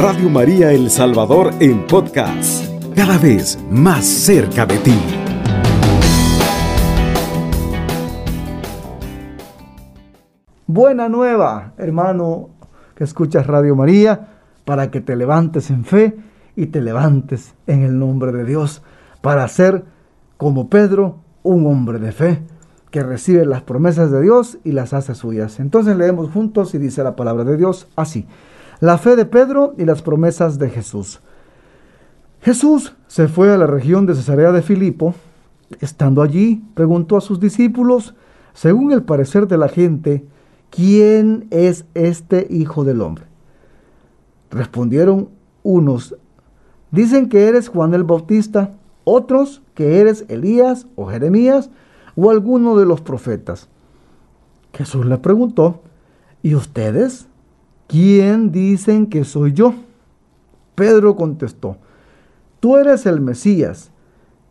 Radio María El Salvador en podcast, cada vez más cerca de ti. Buena nueva, hermano que escuchas Radio María, para que te levantes en fe y te levantes en el nombre de Dios, para ser como Pedro, un hombre de fe que recibe las promesas de Dios y las hace suyas. Entonces leemos juntos y dice la palabra de Dios así. La fe de Pedro y las promesas de Jesús. Jesús se fue a la región de Cesarea de Filipo. Estando allí, preguntó a sus discípulos, según el parecer de la gente, ¿quién es este Hijo del Hombre? Respondieron unos, dicen que eres Juan el Bautista, otros que eres Elías o Jeremías o alguno de los profetas. Jesús le preguntó, ¿y ustedes? ¿Quién dicen que soy yo? Pedro contestó, tú eres el Mesías,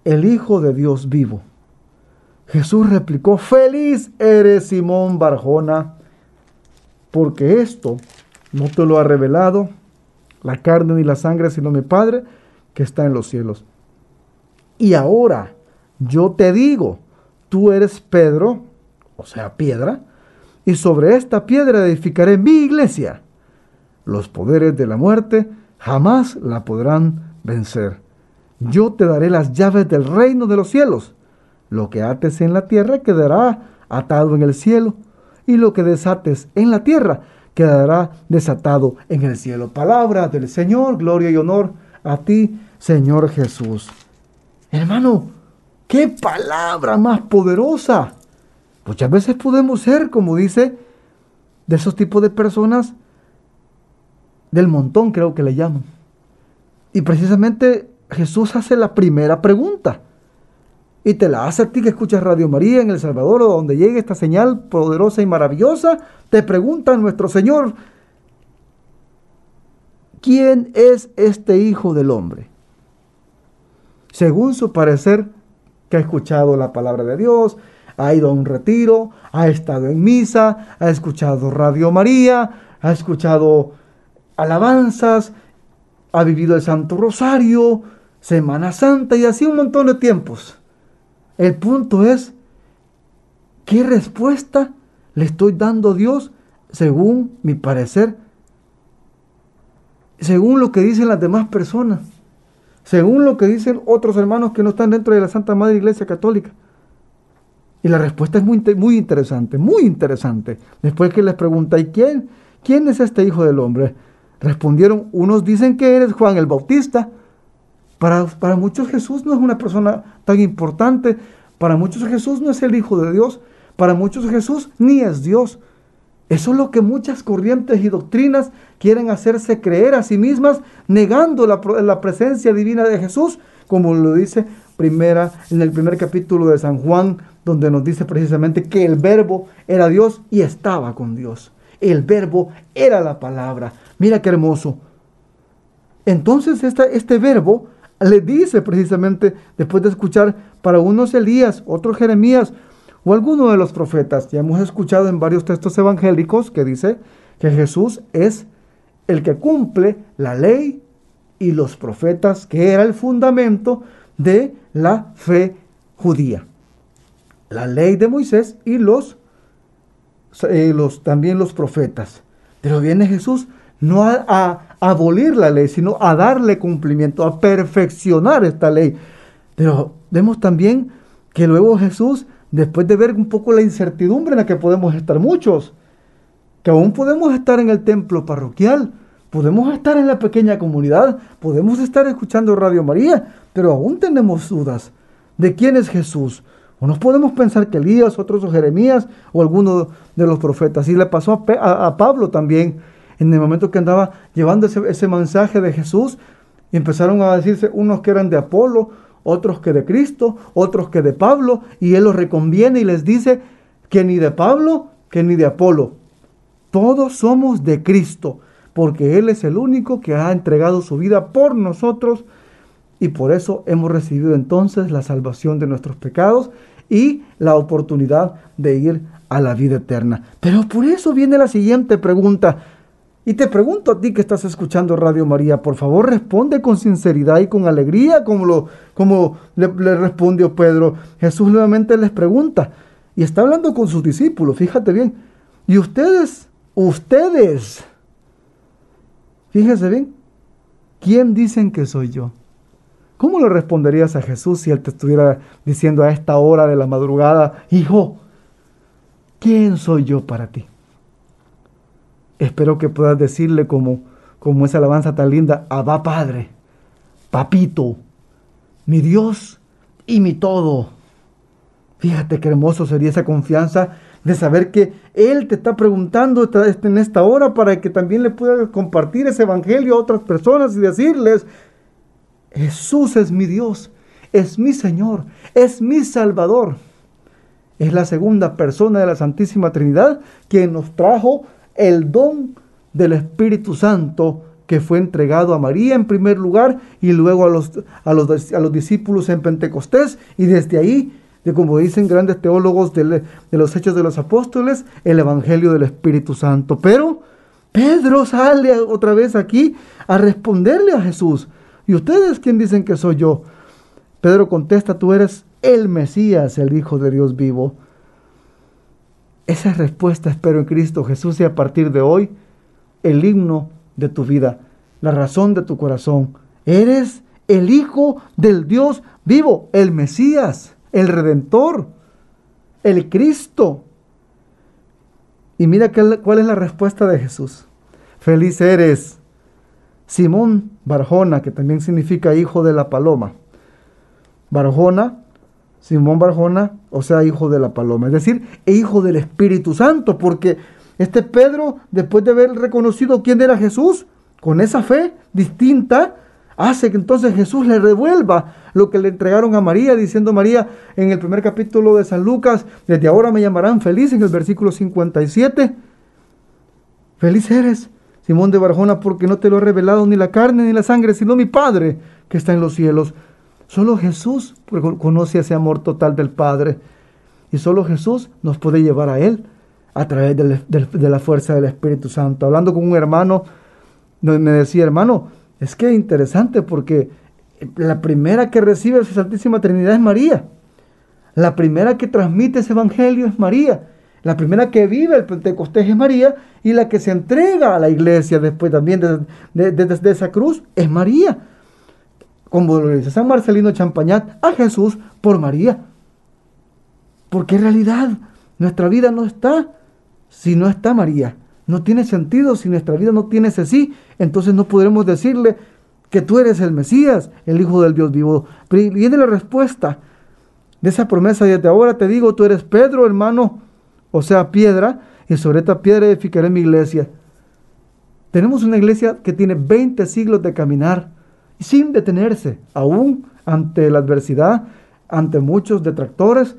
el Hijo de Dios vivo. Jesús replicó, feliz eres Simón Barjona, porque esto no te lo ha revelado la carne ni la sangre, sino mi Padre que está en los cielos. Y ahora yo te digo, tú eres Pedro, o sea, piedra, y sobre esta piedra edificaré mi iglesia. Los poderes de la muerte jamás la podrán vencer. Yo te daré las llaves del reino de los cielos. Lo que ates en la tierra quedará atado en el cielo, y lo que desates en la tierra quedará desatado en el cielo. Palabra del Señor, gloria y honor a ti, Señor Jesús. Hermano, ¡Qué palabra más poderosa! Muchas veces podemos ser, como dice, de esos tipos de personas del montón, creo que le llaman. Y precisamente Jesús hace la primera pregunta. Y te la hace a ti que escuchas Radio María en El Salvador o donde llegue esta señal poderosa y maravillosa. Te pregunta nuestro Señor, ¿quién es este Hijo del Hombre? Según su parecer, que ha escuchado la palabra de Dios, ha ido a un retiro, ha estado en misa, ha escuchado Radio María, ha escuchado alabanzas, ha vivido el Santo Rosario, Semana Santa y así un montón de tiempos. El punto es, ¿qué respuesta le estoy dando a Dios según mi parecer? Según lo que dicen las demás personas según lo que dicen otros hermanos que no están dentro de la Santa Madre Iglesia Católica. Y la respuesta es muy, muy interesante, muy interesante. Después que les pregunta, ¿y quién? ¿Quién es este Hijo del Hombre? Respondieron, unos dicen que eres Juan el Bautista. Para, para muchos Jesús no es una persona tan importante. Para muchos Jesús no es el Hijo de Dios. Para muchos Jesús ni es Dios. Eso es lo que muchas corrientes y doctrinas quieren hacerse creer a sí mismas, negando la, presencia divina de Jesús, como lo dice primera, en el primer capítulo de San Juan, donde nos dice precisamente que el verbo era Dios y estaba con Dios. El verbo era la palabra. Mira qué hermoso. Entonces este verbo le dice precisamente, después de escuchar para unos Elías, otros Jeremías, o alguno de los profetas. Ya hemos escuchado en varios textos evangélicos que dice que Jesús es el que cumple la ley y los profetas, que era el fundamento de la fe judía. La ley de Moisés y los, eh, los también los profetas. Pero viene Jesús no a, a, abolir la ley, sino a darle cumplimiento, a perfeccionar esta ley. Pero vemos también que luego Jesús después de ver un poco la incertidumbre en la que podemos estar muchos, que aún podemos estar en el templo parroquial, podemos estar en la pequeña comunidad, podemos estar escuchando Radio María, pero aún tenemos dudas de quién es Jesús. O nos podemos pensar que Elías, otros o Jeremías o alguno de los profetas. Y le pasó a, Pablo también, en el momento que andaba llevando ese, ese mensaje de Jesús, y empezaron a decirse unos que eran de Apolo, otros que de Cristo, otros que de Pablo, y Él los reconviene y les dice que ni de Pablo, que ni de Apolo. Todos somos de Cristo, porque Él es el único que ha entregado su vida por nosotros y por eso hemos recibido entonces la salvación de nuestros pecados y la oportunidad de ir a la vida eterna. Pero por eso viene la siguiente pregunta. Y te pregunto a ti que estás escuchando Radio María, por favor responde con sinceridad y con alegría como, lo, como le, le respondió Pedro. Jesús nuevamente les pregunta y está hablando con sus discípulos, fíjate bien. Y ustedes, ustedes, fíjese bien, ¿quién dicen que soy yo? ¿Cómo le responderías a Jesús si Él te estuviera diciendo a esta hora de la madrugada, Hijo, ¿quién soy yo para ti? Espero que puedas decirle como, como esa alabanza tan linda, Abba Padre, Papito, mi Dios y mi todo. Fíjate qué hermoso sería esa confianza de saber que Él te está preguntando en esta hora para que también le puedas compartir ese evangelio a otras personas y decirles, Jesús es mi Dios, es mi Señor, es mi Salvador. Es la segunda persona de la Santísima Trinidad quien nos trajo el don del Espíritu Santo que fue entregado a María en primer lugar y luego a los, a los, a los discípulos en Pentecostés y desde ahí, de como dicen grandes teólogos de, de los Hechos de los Apóstoles, el Evangelio del Espíritu Santo. Pero Pedro sale otra vez aquí a responderle a Jesús. ¿Y ustedes quién dicen que soy yo? Pedro contesta, tú eres el Mesías, el Hijo de Dios vivo. Esa respuesta espero en Cristo Jesús y a partir de hoy el himno de tu vida, la razón de tu corazón. Eres el Hijo del Dios vivo, el Mesías, el Redentor, el Cristo. Y mira cuál es la respuesta de Jesús. Feliz eres, Simón Barjona, que también significa hijo de la paloma. Barjona Simón Barjona, o sea, hijo de la paloma, es decir, hijo del Espíritu Santo, porque este Pedro, después de haber reconocido quién era Jesús, con esa fe distinta, hace que entonces Jesús le revuelva lo que le entregaron a María, diciendo María en el primer capítulo de San Lucas, desde ahora me llamarán feliz, en el versículo 57. Feliz eres, Simón de Barjona, porque no te lo ha revelado ni la carne ni la sangre, sino mi Padre que está en los cielos. Solo Jesús conoce ese amor total del Padre. Y solo Jesús nos puede llevar a Él a través de la fuerza del Espíritu Santo. Hablando con un hermano, me decía, hermano, es que es interesante porque la primera que recibe esa Santísima Trinidad es María. La primera que transmite ese Evangelio es María. La primera que vive el Pentecostés es María y la que se entrega a la iglesia después también de esa cruz es María como lo dice San Marcelino Champañat, a Jesús por María. Porque en realidad nuestra vida no está si no está María. No tiene sentido si nuestra vida no tiene ese sí. Entonces no podremos decirle que tú eres el Mesías, el Hijo del Dios vivo. Pero viene la respuesta de esa promesa. Desde ahora te digo, tú eres Pedro, hermano, o sea, piedra, y sobre esta piedra edificaré mi iglesia. Tenemos una iglesia que tiene 20 siglos de caminar sin detenerse, aún ante la adversidad, ante muchos detractores,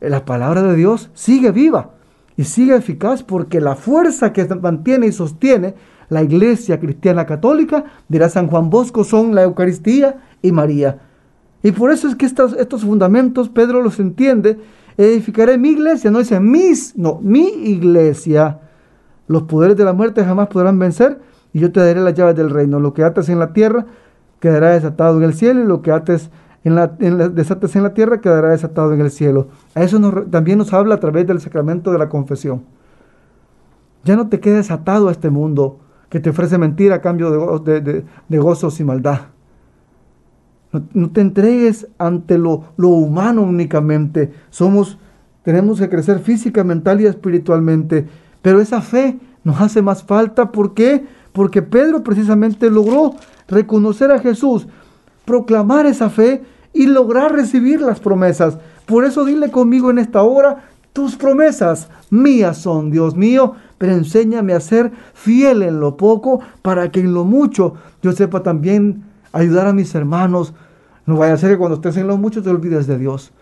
la palabra de Dios sigue viva y sigue eficaz porque la fuerza que mantiene y sostiene la iglesia cristiana católica, dirá San Juan Bosco, son la Eucaristía y María. Y por eso es que estos, estos fundamentos Pedro los entiende. Edificaré mi iglesia, no dice mis, no, mi iglesia. Los poderes de la muerte jamás podrán vencer y yo te daré las llaves del reino. Lo que atas en la tierra quedará desatado en el cielo y lo que ates en la, desates en la tierra quedará desatado en el cielo. A eso también nos habla a través del sacramento de la confesión. Ya no te quedes atado a este mundo que te ofrece mentira a cambio de, gozos y maldad. No, te entregues ante lo, lo humano únicamente. Somos, tenemos que crecer física, mental y espiritualmente. Pero esa fe nos hace más falta. ¿Por qué? Porque Pedro precisamente logró reconocer a Jesús, proclamar esa fe y lograr recibir las promesas. Por eso dile conmigo en esta hora, tus promesas mías son, Dios mío, pero enséñame a ser fiel en lo poco para que en lo mucho yo sepa también ayudar a mis hermanos. No vaya a ser que cuando estés en lo mucho te olvides de Dios.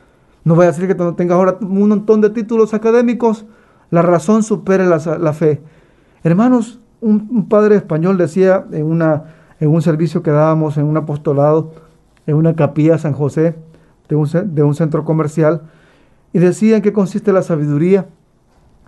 No vaya a ser que cuando tengas ahora un montón de títulos académicos, la razón supere la, fe. Hermanos, un padre español decía en una en un servicio que dábamos en un apostolado, en una capilla San José de un, de un centro comercial, y decía en qué consiste la sabiduría.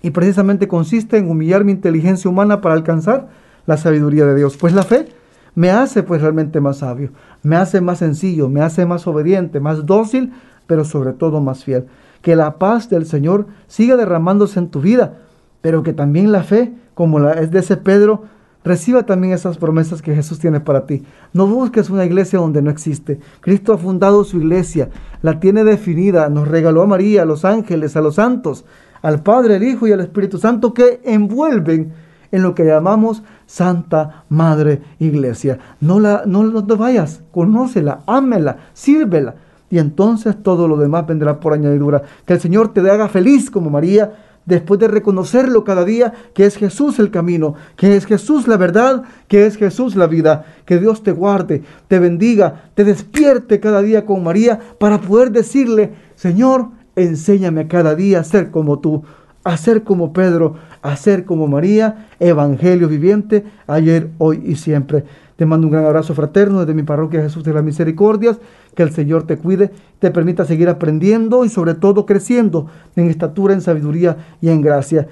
Y precisamente consiste en humillar mi inteligencia humana para alcanzar la sabiduría de Dios. Pues la fe me hace pues realmente más sabio, me hace más sencillo, me hace más obediente, más dócil, pero sobre todo más fiel. Que la paz del Señor siga derramándose en tu vida, pero que también la fe, como la es de ese Pedro, reciba también esas promesas que Jesús tiene para ti. No busques una iglesia donde no existe. Cristo ha fundado su iglesia, la tiene definida, nos regaló a María, a los ángeles, a los santos, al Padre, al Hijo y al Espíritu Santo que envuelven en lo que llamamos Santa Madre Iglesia. No, la, no, no vayas, conócela, ámela, sírvela. Y entonces todo lo demás vendrá por añadidura. Que el Señor te haga feliz como María, después de reconocerlo cada día, que es Jesús el camino, que es Jesús la verdad, que es Jesús la vida. Que Dios te guarde, te bendiga, te despierte cada día con María para poder decirle, Señor, enséñame cada día a ser como tú, a ser como Pedro, a ser como María, Evangelio viviente, ayer, hoy y siempre. Te mando un gran abrazo fraterno desde mi parroquia Jesús de las Misericordias. Que el Señor te cuide, te permita seguir aprendiendo y sobre todo creciendo en estatura, en sabiduría y en gracia.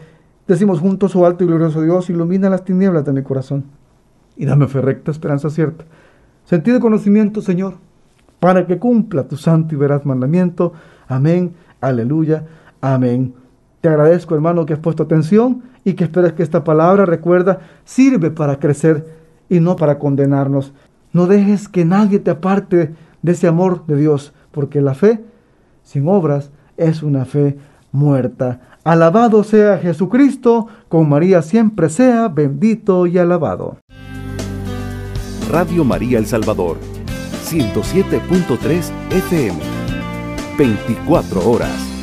Decimos juntos, oh alto y glorioso Dios, ilumina las tinieblas de mi corazón y dame fe recta, esperanza cierta. Sentido y conocimiento, Señor, para que cumpla tu santo y veraz mandamiento. Amén, aleluya, amén. Te agradezco, hermano, que has puesto atención y que esperes que esta palabra, recuerda, sirve para crecer y no para condenarnos. No dejes que nadie te aparte de ese amor de Dios, porque la fe sin obras es una fe muerta. Alabado sea Jesucristo, con María siempre sea bendito y alabado. Radio María El Salvador, 107.3 FM, 24 horas.